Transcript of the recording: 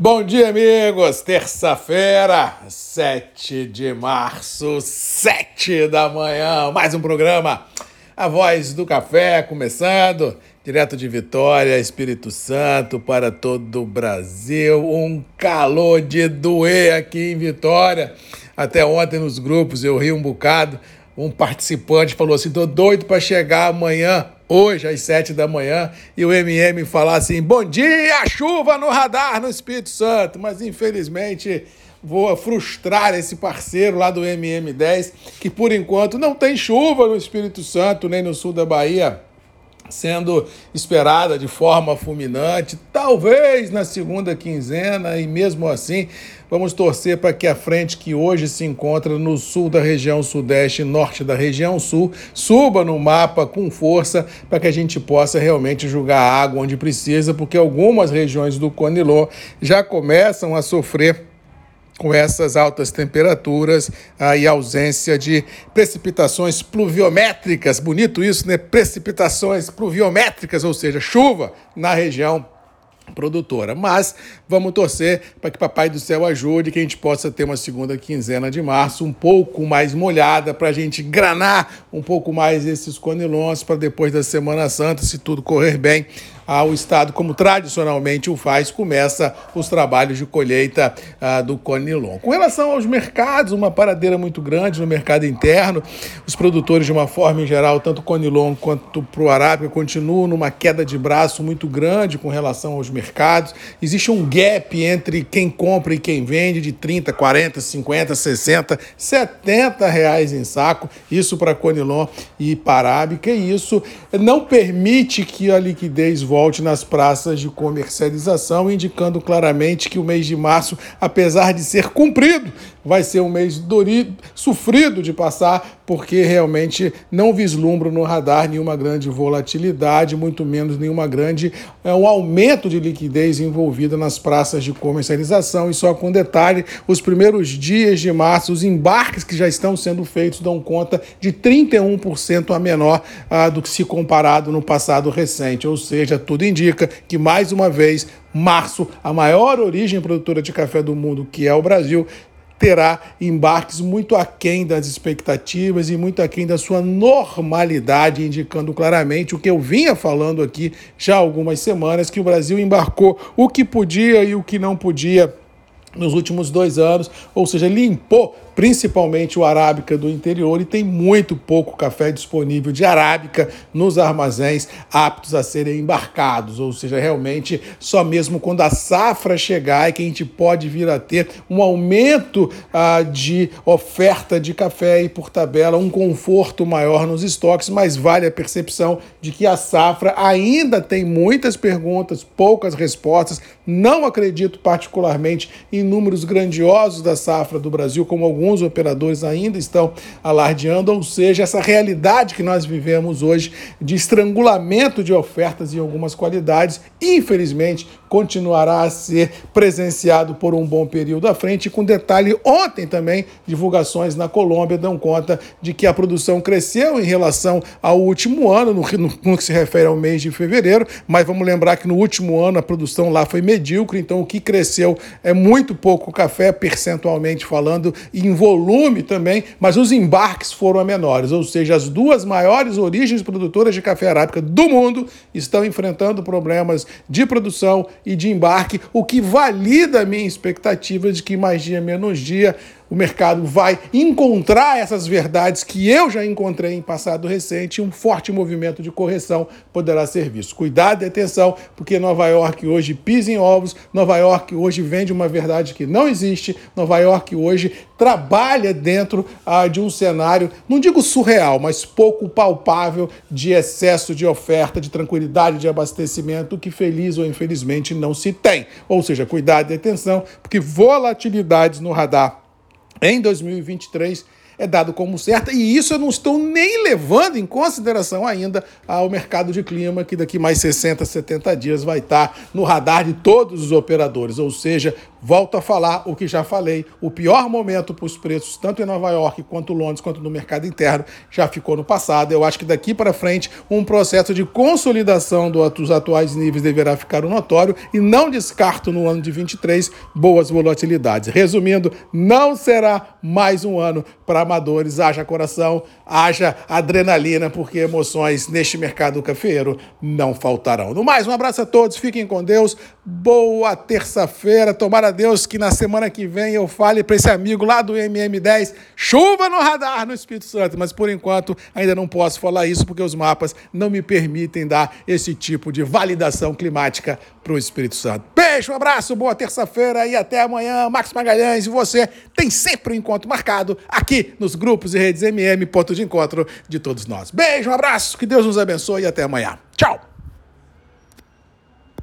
Bom dia, amigos! Terça-feira, 7 de março, 7 da manhã, mais um programa. A Voz do Café começando, direto de Vitória, Espírito Santo, para todo o Brasil. Um calor de doer aqui em Vitória. Até ontem nos grupos eu ri um bocado. Um participante falou assim: tô doido para chegar amanhã hoje às sete da manhã e o MM falar assim: bom dia, chuva no radar no Espírito Santo. Mas infelizmente vou frustrar esse parceiro lá do MM10, que por enquanto não tem chuva no Espírito Santo nem no sul da Bahia sendo esperada de forma fulminante, talvez na segunda quinzena, e mesmo assim vamos torcer para que a frente que hoje se encontra no sul da região sudeste e norte da região sul suba no mapa com força para que a gente possa realmente jogar água onde precisa, porque algumas regiões do Conilon já começam a sofrer com essas altas temperaturas ah, e ausência de precipitações pluviométricas. Bonito isso, né? Precipitações pluviométricas, ou seja, chuva na região produtora. Mas vamos torcer para que Papai do Céu ajude, que a gente possa ter uma segunda quinzena de março um pouco mais molhada, para a gente granar um pouco mais esses conilons para depois da Semana Santa, se tudo correr bem, o Estado, como tradicionalmente o faz, começa os trabalhos de colheita ah, do Conilon. Com relação aos mercados, uma paradeira muito grande no mercado interno. Os produtores, de uma forma em geral, tanto Conilon quanto para o Arábica, continuam numa queda de braço muito grande com relação aos mercados. Existe um gap entre quem compra e quem vende de 30, 40, 50, 60, 70 reais em saco. Isso para Conilon e para Arábica. E isso não permite que a liquidez volte volte nas praças de comercialização, indicando claramente que o mês de março, apesar de ser cumprido, vai ser um mês dorido, sofrido de passar, porque realmente não vislumbro no radar nenhuma grande volatilidade, muito menos nenhuma grande é, um aumento de liquidez envolvida nas praças de comercialização. E só com detalhe, os primeiros dias de março, os embarques que já estão sendo feitos dão conta de 31% a menor ah, do que se comparado no passado recente, ou seja, tudo indica que mais uma vez março, a maior origem produtora de café do mundo, que é o Brasil, terá embarques muito aquém das expectativas e muito aquém da sua normalidade, indicando claramente o que eu vinha falando aqui já há algumas semanas, que o Brasil embarcou o que podia e o que não podia nos últimos dois anos, ou seja, limpou principalmente o arábica do interior, e tem muito pouco café disponível de arábica nos armazéns aptos a serem embarcados, ou seja, realmente só mesmo quando a safra chegar é que a gente pode vir a ter um aumento ah, de oferta de café e, por tabela, um conforto maior nos estoques, mas vale a percepção de que a safra ainda tem muitas perguntas, poucas respostas. Não acredito particularmente em números grandiosos da safra do Brasil, como alguns alguns operadores ainda estão alardeando, ou seja, essa realidade que nós vivemos hoje de estrangulamento de ofertas em algumas qualidades, infelizmente, continuará a ser presenciado por um bom período à frente. Com detalhe, ontem também, divulgações na Colômbia dão conta de que a produção cresceu em relação ao último ano, no, no, no que se refere ao mês de fevereiro, mas vamos lembrar que no último ano a produção lá foi medíocre, então o que cresceu é muito pouco café, percentualmente falando, em volume também, mas os embarques foram menores, ou seja, as duas maiores origens produtoras de café arábica do mundo estão enfrentando problemas de produção e de embarque, o que valida a minha expectativa de que mais dia menos dia o mercado vai encontrar essas verdades que eu já encontrei em passado recente um forte movimento de correção poderá ser visto. Cuidado e atenção, porque Nova York hoje pisa em ovos, Nova York hoje vende uma verdade que não existe, Nova York hoje trabalha dentro ah, de um cenário, não digo surreal, mas pouco palpável de excesso de oferta, de tranquilidade de abastecimento, que feliz ou infelizmente não se tem. Ou seja, cuidado e atenção, porque volatilidades no radar em 2023 é dado como certa, e isso eu não estou nem levando em consideração ainda ao mercado de clima, que daqui mais 60, 70 dias vai estar no radar de todos os operadores. Ou seja, volto a falar o que já falei: o pior momento para os preços, tanto em Nova York quanto Londres, quanto no mercado interno, já ficou no passado. Eu acho que daqui para frente, um processo de consolidação dos atuais níveis deverá ficar notório e não descarto no ano de 23 boas volatilidades. Resumindo, não será mais um ano para amadores. Haja coração, haja adrenalina, porque emoções neste mercado cafeiro não faltarão. No mais, um abraço a todos, fiquem com Deus. Boa terça-feira. Tomara Deus que na semana que vem eu fale para esse amigo lá do MM10, chuva no radar no Espírito Santo. Mas por enquanto ainda não posso falar isso porque os mapas não me permitem dar esse tipo de validação climática para o Espírito Santo. Beijo, um abraço, boa terça-feira e até amanhã. Max Magalhães e você tem sempre um encontro marcado aqui nos grupos e redes MM, ponto de encontro de todos nós. Beijo, um abraço, que Deus nos abençoe e até amanhã. Tchau!